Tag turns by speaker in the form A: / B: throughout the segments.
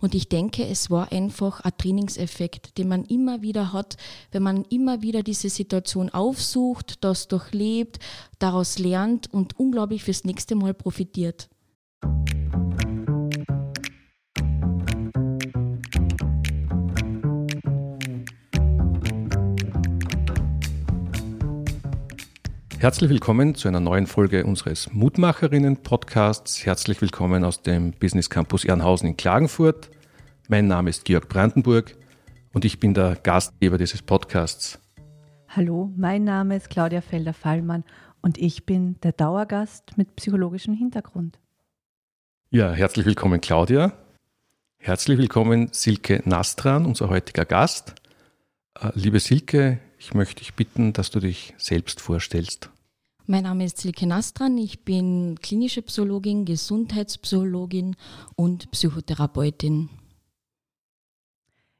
A: Und ich denke, es war einfach ein Trainingseffekt, den man immer wieder hat, wenn man immer wieder diese Situation aufsucht, das durchlebt, daraus lernt und unglaublich fürs nächste Mal profitiert.
B: Herzlich willkommen zu einer neuen Folge unseres Mutmacherinnen-Podcasts. Herzlich willkommen aus dem Business Campus Ehrenhausen in Klagenfurt. Mein Name ist Georg Brandenburg und ich bin der Gastgeber dieses Podcasts.
C: Hallo, mein Name ist Claudia Felder-Fallmann und ich bin der Dauergast mit psychologischem Hintergrund.
B: Ja, herzlich willkommen, Claudia. Herzlich willkommen, Silke Nastran, unser heutiger Gast. Äh, liebe Silke, ich möchte dich bitten, dass du dich selbst vorstellst.
A: Mein Name ist Silke Nastran, ich bin klinische Psychologin, Gesundheitspsychologin und Psychotherapeutin.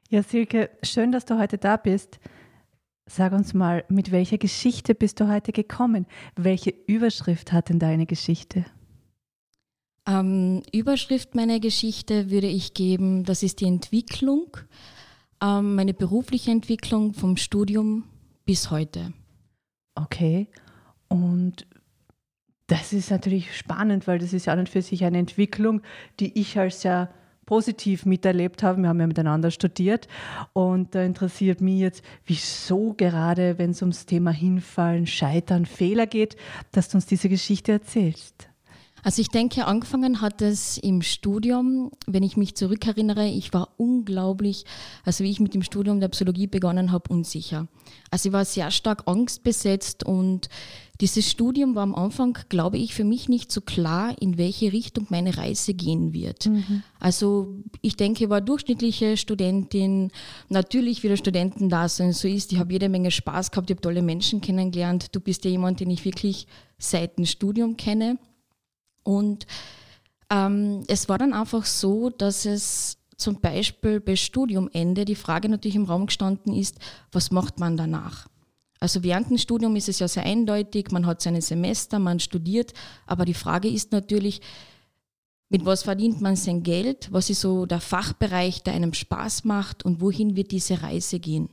C: Ja, Silke, schön, dass du heute da bist. Sag uns mal, mit welcher Geschichte bist du heute gekommen? Welche Überschrift hat denn deine Geschichte?
A: Ähm, Überschrift meiner Geschichte würde ich geben, das ist die Entwicklung, ähm, meine berufliche Entwicklung vom Studium bis heute.
C: Okay. Und das ist natürlich spannend, weil das ist ja an und für sich eine Entwicklung, die ich als sehr positiv miterlebt habe. Wir haben ja miteinander studiert und da interessiert mich jetzt, wieso gerade, wenn es ums Thema Hinfallen, Scheitern, Fehler geht, dass du uns diese Geschichte erzählst.
A: Also ich denke, angefangen hat es im Studium. Wenn ich mich zurückerinnere, ich war unglaublich, also wie ich mit dem Studium der Psychologie begonnen habe, unsicher. Also ich war sehr stark angstbesetzt und dieses Studium war am Anfang, glaube ich, für mich nicht so klar, in welche Richtung meine Reise gehen wird. Mhm. Also ich denke, ich war durchschnittliche Studentin, natürlich wie der Studenten da sind, so ist. Ich habe jede Menge Spaß gehabt, ich habe tolle Menschen kennengelernt. Du bist ja jemand, den ich wirklich seit dem Studium kenne. Und ähm, es war dann einfach so, dass es zum Beispiel bei Studiumende die Frage natürlich im Raum gestanden ist, was macht man danach? Also während dem Studium ist es ja sehr eindeutig, man hat seine Semester, man studiert, aber die Frage ist natürlich, mit was verdient man sein Geld? Was ist so der Fachbereich, der einem Spaß macht und wohin wird diese Reise gehen?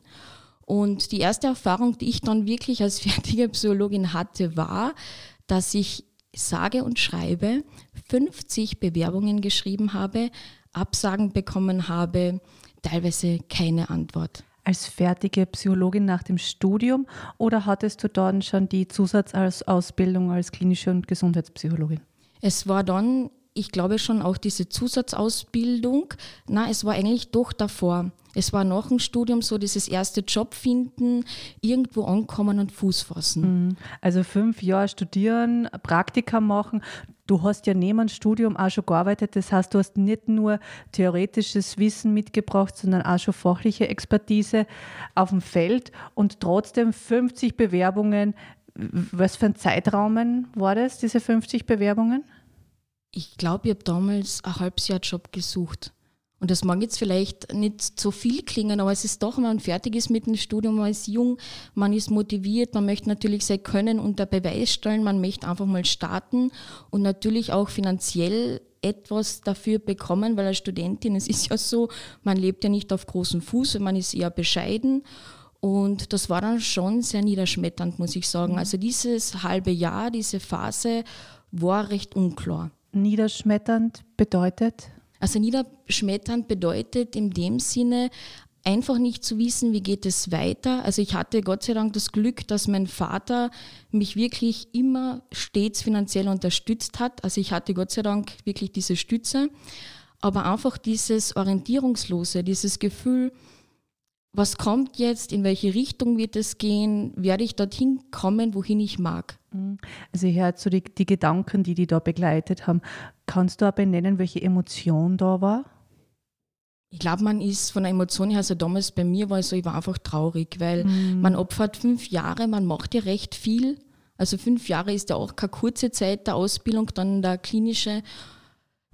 A: Und die erste Erfahrung, die ich dann wirklich als fertige Psychologin hatte, war, dass ich sage und schreibe 50 Bewerbungen geschrieben habe, Absagen bekommen habe, teilweise keine Antwort.
C: Als fertige Psychologin nach dem Studium oder hattest du dann schon die Zusatzausbildung als klinische und Gesundheitspsychologin?
A: Es war dann, ich glaube schon auch diese Zusatzausbildung. Na, es war eigentlich doch davor. Es war nach dem Studium so dieses erste Job finden, irgendwo ankommen und Fuß fassen.
C: Mhm. Also fünf Jahre studieren, Praktika machen. Du hast ja neben dem Studium auch schon gearbeitet. Das heißt, du hast nicht nur theoretisches Wissen mitgebracht, sondern auch schon fachliche Expertise auf dem Feld und trotzdem 50 Bewerbungen. Was für ein Zeitraum war das, diese 50 Bewerbungen?
A: Ich glaube, ich habe damals ein halbes Jahr Job gesucht. Und das mag jetzt vielleicht nicht so viel klingen, aber es ist doch, wenn man fertig ist mit dem Studium, man ist jung, man ist motiviert, man möchte natürlich sein Können unter Beweis stellen, man möchte einfach mal starten und natürlich auch finanziell etwas dafür bekommen, weil als Studentin, es ist ja so, man lebt ja nicht auf großem Fuß, man ist eher bescheiden. Und das war dann schon sehr niederschmetternd, muss ich sagen. Mhm. Also dieses halbe Jahr, diese Phase war recht unklar.
C: Niederschmetternd bedeutet?
A: Also niederschmetternd bedeutet in dem Sinne, einfach nicht zu wissen, wie geht es weiter. Also ich hatte Gott sei Dank das Glück, dass mein Vater mich wirklich immer stets finanziell unterstützt hat. Also ich hatte Gott sei Dank wirklich diese Stütze. Aber einfach dieses Orientierungslose, dieses Gefühl, was kommt jetzt, in welche Richtung wird es gehen, werde ich dorthin kommen, wohin ich mag.
C: Mhm. Also ich höre so die, die Gedanken, die die da begleitet haben. Kannst du auch benennen, welche Emotion da war?
A: Ich glaube, man ist von der Emotion her, also damals bei mir war es so, ich war einfach traurig, weil mhm. man opfert fünf Jahre, man macht ja recht viel. Also fünf Jahre ist ja auch keine kurze Zeit der Ausbildung, dann der klinische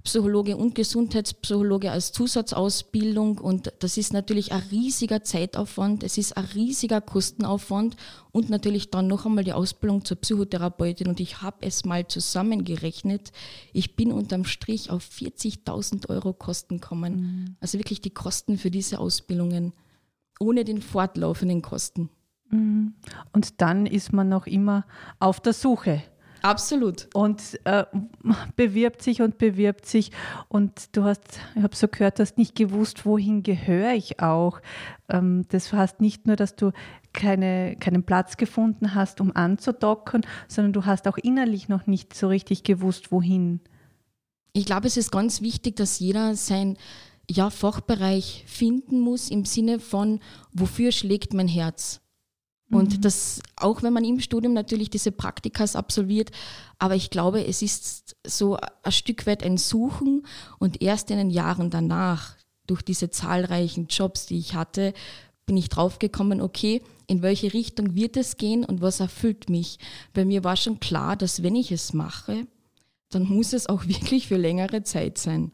A: Psychologe und Gesundheitspsychologe als Zusatzausbildung und das ist natürlich ein riesiger Zeitaufwand, es ist ein riesiger Kostenaufwand und natürlich dann noch einmal die Ausbildung zur Psychotherapeutin und ich habe es mal zusammengerechnet. Ich bin unterm Strich auf 40.000 Euro Kosten gekommen. Mhm. Also wirklich die Kosten für diese Ausbildungen ohne den fortlaufenden Kosten.
C: Mhm. Und dann ist man noch immer auf der Suche
A: Absolut.
C: Und äh, bewirbt sich und bewirbt sich. Und du hast, ich habe so gehört, hast nicht gewusst, wohin gehöre ich auch. Ähm, das heißt nicht nur, dass du keine, keinen Platz gefunden hast, um anzudocken, sondern du hast auch innerlich noch nicht so richtig gewusst, wohin.
A: Ich glaube, es ist ganz wichtig, dass jeder sein ja, Fachbereich finden muss im Sinne von, wofür schlägt mein Herz? Und mhm. das, auch wenn man im Studium natürlich diese Praktikas absolviert, aber ich glaube, es ist so ein Stück weit ein Suchen und erst in den Jahren danach, durch diese zahlreichen Jobs, die ich hatte, bin ich draufgekommen, okay, in welche Richtung wird es gehen und was erfüllt mich? Bei mir war schon klar, dass wenn ich es mache, dann muss es auch wirklich für längere Zeit sein.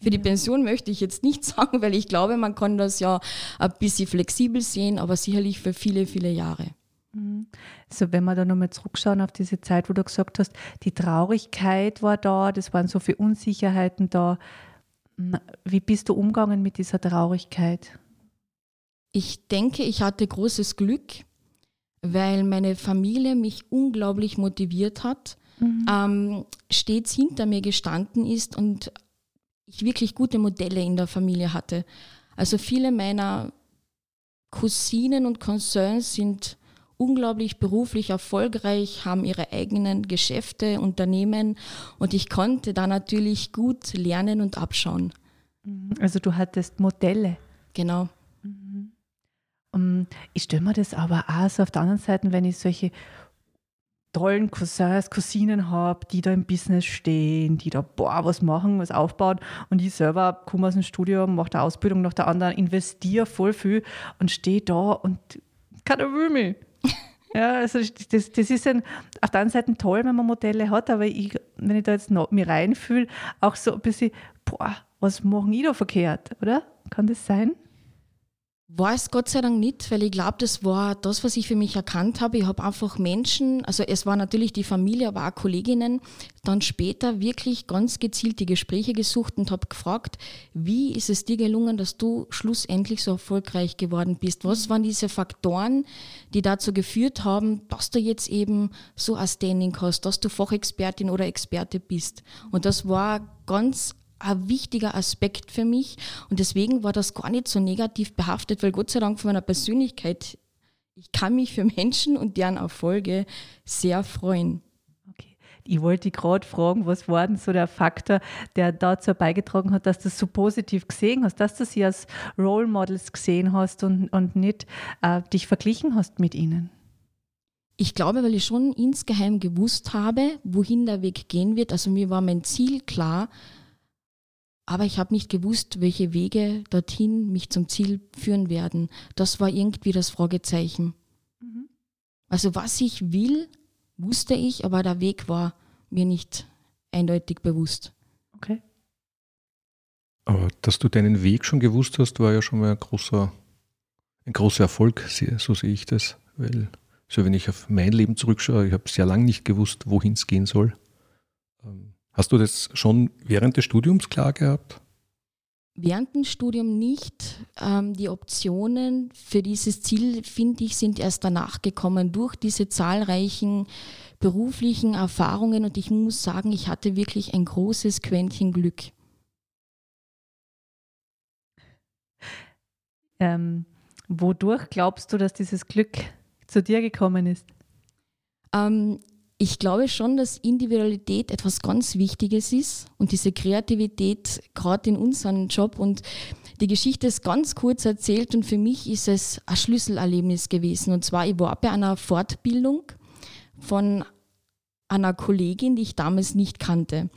A: Für die Pension möchte ich jetzt nicht sagen, weil ich glaube, man kann das ja ein bisschen flexibel sehen, aber sicherlich für viele, viele Jahre.
C: Mhm. So, wenn wir da nochmal zurückschauen auf diese Zeit, wo du gesagt hast, die Traurigkeit war da, das waren so viele Unsicherheiten da. Wie bist du umgegangen mit dieser Traurigkeit?
A: Ich denke, ich hatte großes Glück, weil meine Familie mich unglaublich motiviert hat, mhm. ähm, stets hinter mir gestanden ist und ich wirklich gute Modelle in der Familie hatte. Also viele meiner Cousinen und Cousins sind unglaublich beruflich erfolgreich, haben ihre eigenen Geschäfte, Unternehmen und ich konnte da natürlich gut lernen und abschauen.
C: Mhm. Also du hattest Modelle.
A: Genau.
C: Mhm. Ich stelle mir das aber auch so auf der anderen Seite, wenn ich solche tollen Cousins, Cousinen habe, die da im Business stehen, die da boah, was machen, was aufbauen und ich selber komme aus dem Studium, mache eine Ausbildung nach der anderen, investiere voll viel und stehe da und keiner will mich. ja, also das, das ist ein, auf der einen Seite toll, wenn man Modelle hat, aber ich, wenn ich da jetzt noch mir reinfühle, auch so ein bisschen, boah, was machen ich da verkehrt, oder? Kann das sein?
A: War es Gott sei Dank nicht, weil ich glaube, das war das, was ich für mich erkannt habe. Ich habe einfach Menschen, also es war natürlich die Familie, aber auch Kolleginnen, dann später wirklich ganz gezielt die Gespräche gesucht und habe gefragt, wie ist es dir gelungen, dass du schlussendlich so erfolgreich geworden bist? Was waren diese Faktoren, die dazu geführt haben, dass du jetzt eben so ein Standing hast, dass du Fachexpertin oder Experte bist? Und das war ganz ein wichtiger Aspekt für mich und deswegen war das gar nicht so negativ behaftet, weil Gott sei Dank von meiner Persönlichkeit, ich kann mich für Menschen und deren Erfolge sehr freuen.
C: Okay. Ich wollte gerade fragen, was war denn so der Faktor, der dazu beigetragen hat, dass du das so positiv gesehen hast, dass du sie als Role Models gesehen hast und, und nicht äh, dich verglichen hast mit ihnen?
A: Ich glaube, weil ich schon insgeheim gewusst habe, wohin der Weg gehen wird. Also mir war mein Ziel klar, aber ich habe nicht gewusst, welche Wege dorthin mich zum Ziel führen werden. Das war irgendwie das Fragezeichen. Mhm. Also was ich will, wusste ich, aber der Weg war mir nicht eindeutig bewusst.
C: Okay.
B: Aber dass du deinen Weg schon gewusst hast, war ja schon mal ein großer, ein großer Erfolg, so sehe ich das. Weil, so wenn ich auf mein Leben zurückschaue, ich habe sehr lange nicht gewusst, wohin es gehen soll. Hast du das schon während des Studiums klar gehabt?
A: Während dem Studium nicht. Ähm, die Optionen für dieses Ziel, finde ich, sind erst danach gekommen durch diese zahlreichen beruflichen Erfahrungen und ich muss sagen, ich hatte wirklich ein großes Quäntchen Glück.
C: Ähm, wodurch glaubst du, dass dieses Glück zu dir gekommen ist?
A: Ähm, ich glaube schon, dass Individualität etwas ganz Wichtiges ist und diese Kreativität gerade in unserem Job und die Geschichte ist ganz kurz erzählt und für mich ist es ein Schlüsselerlebnis gewesen. Und zwar, ich war bei einer Fortbildung von einer Kollegin, die ich damals nicht kannte.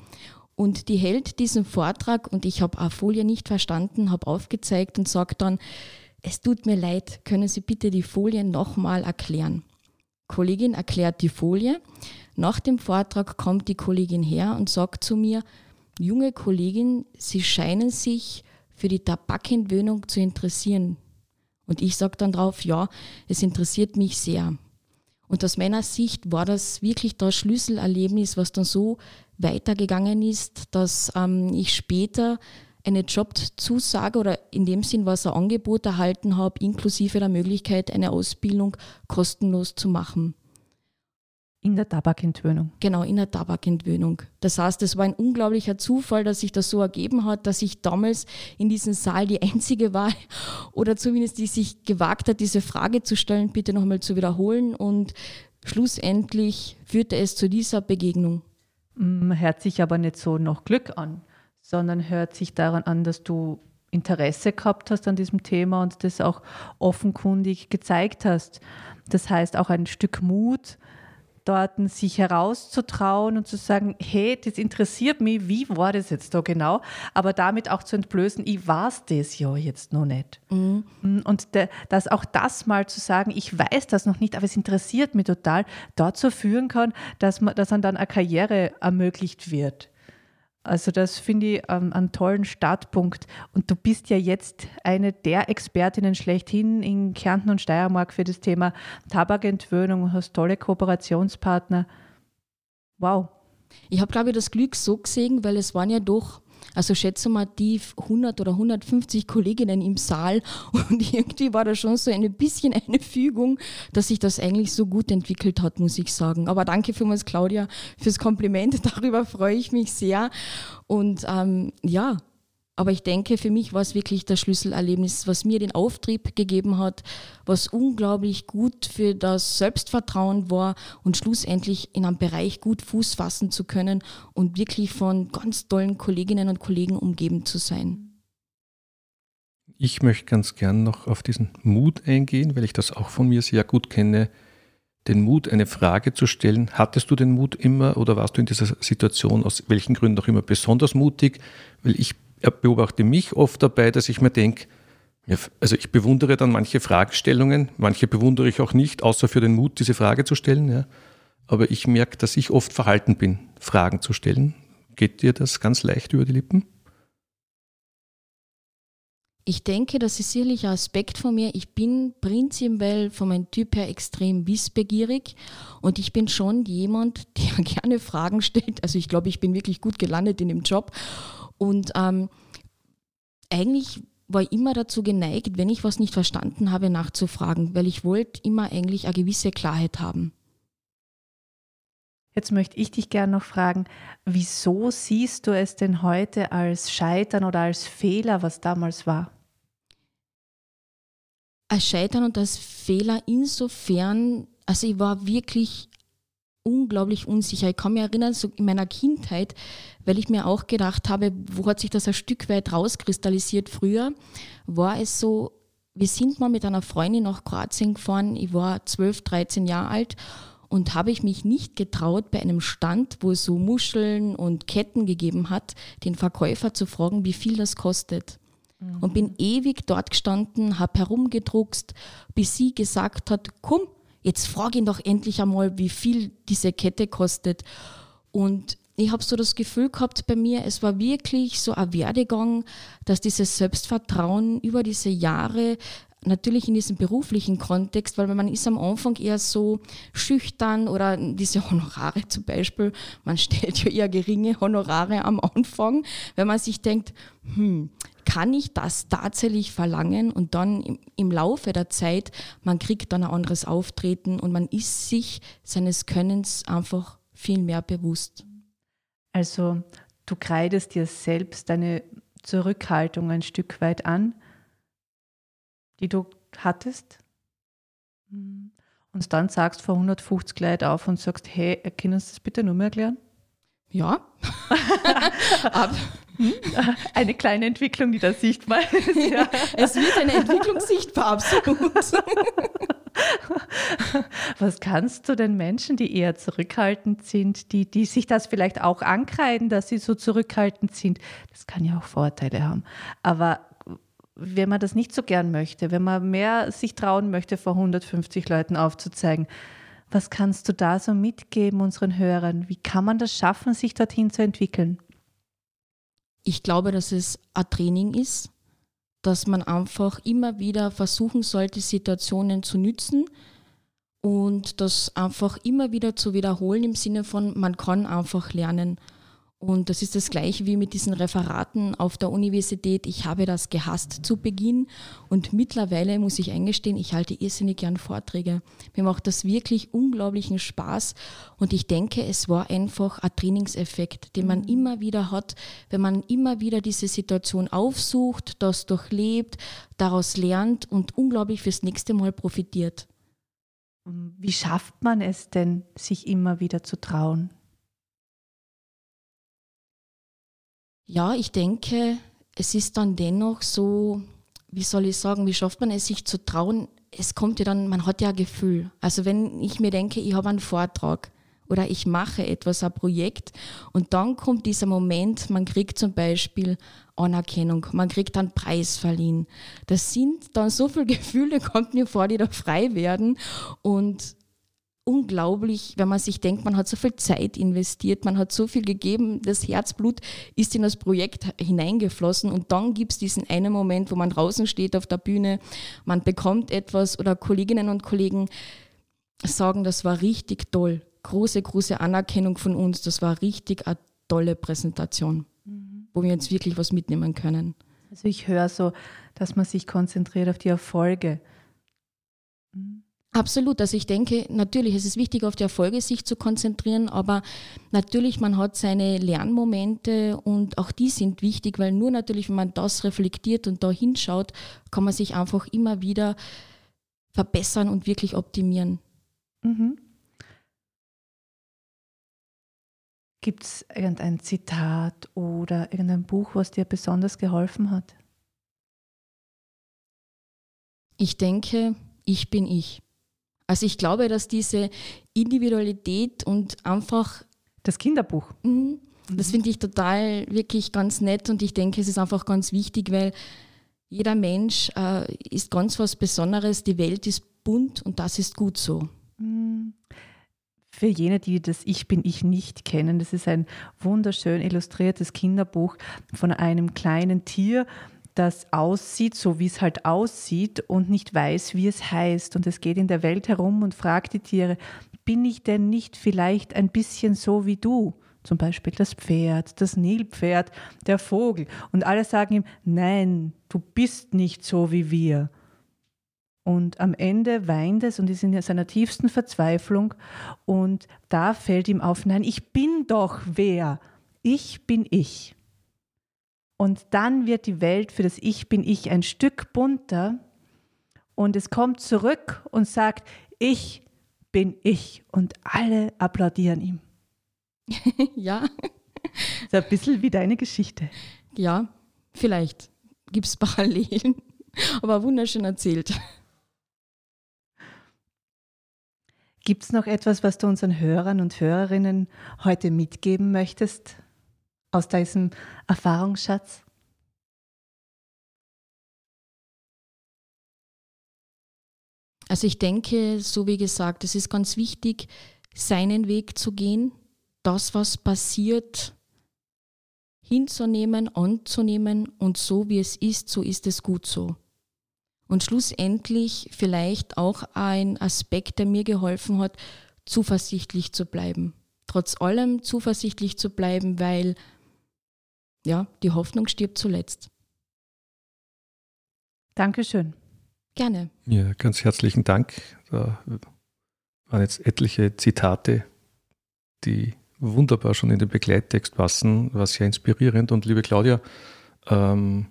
A: Und die hält diesen Vortrag und ich habe eine Folie nicht verstanden, habe aufgezeigt und sagt dann, es tut mir leid, können Sie bitte die Folie nochmal erklären? Kollegin erklärt die Folie. Nach dem Vortrag kommt die Kollegin her und sagt zu mir, junge Kollegin, Sie scheinen sich für die Tabakentwöhnung zu interessieren. Und ich sage dann drauf, ja, es interessiert mich sehr. Und aus meiner Sicht war das wirklich das Schlüsselerlebnis, was dann so weitergegangen ist, dass ähm, ich später eine Jobzusage oder in dem Sinn was ein Angebot erhalten habe, inklusive der Möglichkeit, eine Ausbildung kostenlos zu machen.
C: In der Tabakentwöhnung.
A: Genau, in der Tabakentwöhnung. Das heißt, es war ein unglaublicher Zufall, dass sich das so ergeben hat, dass ich damals in diesem Saal die Einzige war oder zumindest die sich gewagt hat, diese Frage zu stellen, bitte nochmal zu wiederholen. Und schlussendlich führte es zu dieser Begegnung.
C: Mm, hört sich aber nicht so noch Glück an, sondern hört sich daran an, dass du Interesse gehabt hast an diesem Thema und das auch offenkundig gezeigt hast. Das heißt auch ein Stück Mut, dort sich herauszutrauen und zu sagen, hey, das interessiert mich, wie war das jetzt da genau? Aber damit auch zu entblößen, ich weiß das ja jetzt noch nicht. Mhm. Und de, dass auch das mal zu sagen, ich weiß das noch nicht, aber es interessiert mich total, dazu führen kann, dass, man, dass dann eine Karriere ermöglicht wird. Also das finde ich ähm, einen tollen Startpunkt. Und du bist ja jetzt eine der Expertinnen schlechthin in Kärnten und Steiermark für das Thema Tabakentwöhnung und hast tolle Kooperationspartner. Wow.
A: Ich habe, glaube ich, das Glück so gesehen, weil es waren ja doch also schätze mal die 100 oder 150 Kolleginnen im Saal und irgendwie war da schon so ein bisschen eine Fügung, dass sich das eigentlich so gut entwickelt hat, muss ich sagen. Aber danke vielmals, Claudia, fürs Kompliment. Darüber freue ich mich sehr. Und ähm, ja, aber ich denke, für mich war es wirklich das Schlüsselerlebnis, was mir den Auftrieb gegeben hat, was unglaublich gut für das Selbstvertrauen war und schlussendlich in einem Bereich gut Fuß fassen zu können und wirklich von ganz tollen Kolleginnen und Kollegen umgeben zu sein.
B: Ich möchte ganz gern noch auf diesen Mut eingehen, weil ich das auch von mir sehr gut kenne. Den Mut, eine Frage zu stellen. Hattest du den Mut immer oder warst du in dieser Situation aus welchen Gründen auch immer besonders mutig? Weil ich beobachte mich oft dabei, dass ich mir denke, also ich bewundere dann manche Fragestellungen, manche bewundere ich auch nicht, außer für den Mut, diese Frage zu stellen. Ja. Aber ich merke, dass ich oft verhalten bin, Fragen zu stellen. Geht dir das ganz leicht über die Lippen?
A: Ich denke, das ist sicherlich ein Aspekt von mir. Ich bin prinzipiell von meinem Typ her extrem wissbegierig und ich bin schon jemand, der gerne Fragen stellt. Also ich glaube, ich bin wirklich gut gelandet in dem Job und ähm, eigentlich war ich immer dazu geneigt, wenn ich was nicht verstanden habe, nachzufragen, weil ich wollte immer eigentlich eine gewisse Klarheit haben.
C: Jetzt möchte ich dich gerne noch fragen, wieso siehst du es denn heute als Scheitern oder als Fehler, was damals war?
A: Als Scheitern und als Fehler insofern, also ich war wirklich unglaublich unsicher. Ich kann mich erinnern, so in meiner Kindheit, weil ich mir auch gedacht habe, wo hat sich das ein Stück weit rauskristallisiert früher, war es so, wir sind mal mit einer Freundin nach Kroatien gefahren, ich war 12, 13 Jahre alt und habe ich mich nicht getraut, bei einem Stand, wo es so Muscheln und Ketten gegeben hat, den Verkäufer zu fragen, wie viel das kostet. Mhm. Und bin ewig dort gestanden, habe herumgedruckst, bis sie gesagt hat, komm, jetzt frage ihn doch endlich einmal, wie viel diese Kette kostet. Und ich habe so das Gefühl gehabt bei mir, es war wirklich so ein Werdegang, dass dieses Selbstvertrauen über diese Jahre natürlich in diesem beruflichen Kontext, weil man ist am Anfang eher so schüchtern oder diese Honorare zum Beispiel, man stellt ja eher geringe Honorare am Anfang, wenn man sich denkt, hm, kann ich das tatsächlich verlangen und dann im, im, Laufe der Zeit, man kriegt dann ein anderes Auftreten und man ist sich seines Könnens einfach viel mehr bewusst.
C: Also du kreidest dir selbst deine Zurückhaltung ein Stück weit an, die du hattest. Und dann sagst vor 150 Leuten auf und sagst, hey, können Sie das bitte nur mehr erklären?
A: Ja.
C: Hm? Eine kleine Entwicklung, die da sichtbar ist.
A: Ja. Es wird eine Entwicklung sichtbar, absolut.
C: Was kannst du den Menschen, die eher zurückhaltend sind, die, die sich das vielleicht auch ankreiden, dass sie so zurückhaltend sind? Das kann ja auch Vorteile haben. Aber wenn man das nicht so gern möchte, wenn man mehr sich trauen möchte, vor 150 Leuten aufzuzeigen, was kannst du da so mitgeben unseren Hörern? Wie kann man das schaffen, sich dorthin zu entwickeln?
A: Ich glaube, dass es ein Training ist, dass man einfach immer wieder versuchen sollte, Situationen zu nützen und das einfach immer wieder zu wiederholen im Sinne von, man kann einfach lernen. Und das ist das gleiche wie mit diesen Referaten auf der Universität. Ich habe das gehasst zu Beginn und mittlerweile muss ich eingestehen, ich halte irrsinnig gern Vorträge. Mir macht das wirklich unglaublichen Spaß und ich denke, es war einfach ein Trainingseffekt, den man mhm. immer wieder hat, wenn man immer wieder diese Situation aufsucht, das durchlebt, daraus lernt und unglaublich fürs nächste Mal profitiert.
C: Wie schafft man es denn, sich immer wieder zu trauen?
A: Ja, ich denke, es ist dann dennoch so, wie soll ich sagen, wie schafft man es, sich zu trauen? Es kommt ja dann, man hat ja ein Gefühl. Also wenn ich mir denke, ich habe einen Vortrag oder ich mache etwas, ein Projekt und dann kommt dieser Moment, man kriegt zum Beispiel Anerkennung, man kriegt einen Preis verliehen. Das sind dann so viele Gefühle, kommt mir vor, die da frei werden und unglaublich, wenn man sich denkt, man hat so viel Zeit investiert, man hat so viel gegeben, das Herzblut ist in das Projekt hineingeflossen und dann gibt es diesen einen Moment, wo man draußen steht auf der Bühne, man bekommt etwas oder Kolleginnen und Kollegen sagen, das war richtig toll. Große, große Anerkennung von uns, das war richtig eine tolle Präsentation, mhm. wo wir jetzt wirklich was mitnehmen können.
C: Also ich höre so, dass man sich konzentriert auf die Erfolge.
A: Mhm. Absolut. Also ich denke, natürlich ist es wichtig, auf die Erfolge sich zu konzentrieren, aber natürlich, man hat seine Lernmomente und auch die sind wichtig, weil nur natürlich, wenn man das reflektiert und da hinschaut, kann man sich einfach immer wieder verbessern und wirklich optimieren. Mhm.
C: Gibt es irgendein Zitat oder irgendein Buch, was dir besonders geholfen hat?
A: Ich denke, ich bin ich. Also ich glaube, dass diese Individualität und einfach...
C: Das Kinderbuch.
A: Mh, das finde ich total wirklich ganz nett und ich denke, es ist einfach ganz wichtig, weil jeder Mensch äh, ist ganz was Besonderes, die Welt ist bunt und das ist gut so. Mhm.
C: Für jene, die das Ich bin ich nicht kennen, das ist ein wunderschön illustriertes Kinderbuch von einem kleinen Tier, das aussieht, so wie es halt aussieht und nicht weiß, wie es heißt. Und es geht in der Welt herum und fragt die Tiere, bin ich denn nicht vielleicht ein bisschen so wie du? Zum Beispiel das Pferd, das Nilpferd, der Vogel. Und alle sagen ihm, nein, du bist nicht so wie wir. Und am Ende weint es und ist in seiner tiefsten Verzweiflung. Und da fällt ihm auf, nein, ich bin doch wer. Ich bin ich. Und dann wird die Welt für das Ich bin ich ein Stück bunter und es kommt zurück und sagt, ich bin ich. Und alle applaudieren ihm.
A: ja.
C: So ein bisschen wie deine Geschichte.
A: Ja, vielleicht gibt es Parallelen, aber wunderschön erzählt.
C: Gibt es noch etwas, was du unseren Hörern und Hörerinnen heute mitgeben möchtest? Aus diesem Erfahrungsschatz?
A: Also ich denke, so wie gesagt, es ist ganz wichtig, seinen Weg zu gehen, das, was passiert, hinzunehmen, anzunehmen und so wie es ist, so ist es gut so. Und schlussendlich vielleicht auch ein Aspekt, der mir geholfen hat, zuversichtlich zu bleiben. Trotz allem zuversichtlich zu bleiben, weil ja, die Hoffnung stirbt zuletzt.
C: Dankeschön.
A: Gerne.
B: Ja, ganz herzlichen Dank. Da waren jetzt etliche Zitate, die wunderbar schon in den Begleittext passen, war sehr inspirierend. Und liebe Claudia, ähm,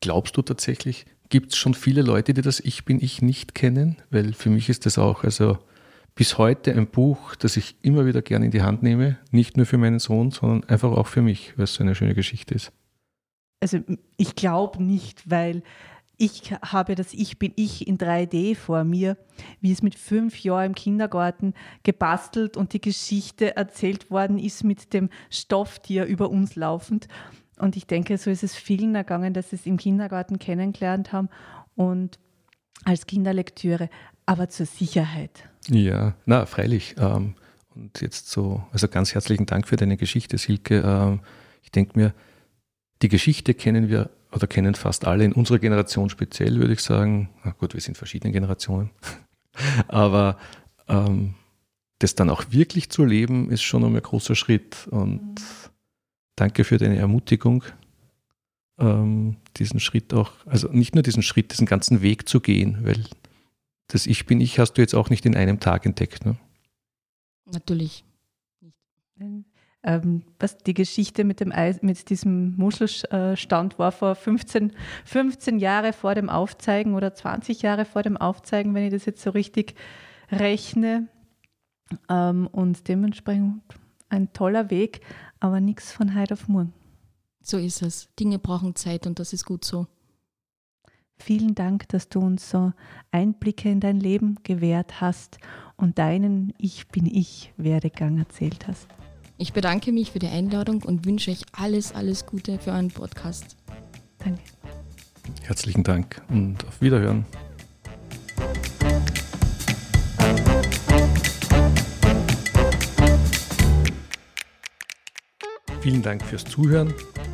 B: glaubst du tatsächlich, gibt es schon viele Leute, die das Ich bin ich nicht kennen? Weil für mich ist das auch, also bis heute ein Buch, das ich immer wieder gerne in die Hand nehme. Nicht nur für meinen Sohn, sondern einfach auch für mich, weil es so eine schöne Geschichte ist.
C: Also ich glaube nicht, weil ich habe das Ich bin ich in 3D vor mir, wie es mit fünf Jahren im Kindergarten gebastelt und die Geschichte erzählt worden ist mit dem Stofftier über uns laufend. Und ich denke, so ist es vielen ergangen, dass sie es im Kindergarten kennengelernt haben und als Kinderlektüre, aber zur Sicherheit.
B: Ja, na, freilich. Ähm, und jetzt so, also ganz herzlichen Dank für deine Geschichte, Silke. Ähm, ich denke mir, Die Geschichte kennen wir oder kennen fast alle in unserer Generation speziell, würde ich sagen. Na gut, wir sind verschiedene Generationen. Aber ähm, das dann auch wirklich zu leben, ist schon einmal ein großer Schritt. Und mhm. danke für deine Ermutigung, ähm, diesen Schritt auch, also nicht nur diesen Schritt, diesen ganzen Weg zu gehen, weil das Ich bin ich hast du jetzt auch nicht in einem Tag entdeckt. Ne?
A: Natürlich
C: nicht. Ähm, was die Geschichte mit, dem Eis, mit diesem Muschelstand war vor 15, 15 Jahre vor dem Aufzeigen oder 20 Jahre vor dem Aufzeigen, wenn ich das jetzt so richtig rechne. Ähm, und dementsprechend ein toller Weg, aber nichts von heute auf morgen.
A: So ist es. Dinge brauchen Zeit und das ist gut so.
C: Vielen Dank, dass du uns so Einblicke in dein Leben gewährt hast und deinen Ich bin ich Werdegang erzählt hast.
A: Ich bedanke mich für die Einladung und wünsche euch alles, alles Gute für euren Podcast.
C: Danke.
B: Herzlichen Dank und auf Wiederhören. Vielen Dank fürs Zuhören.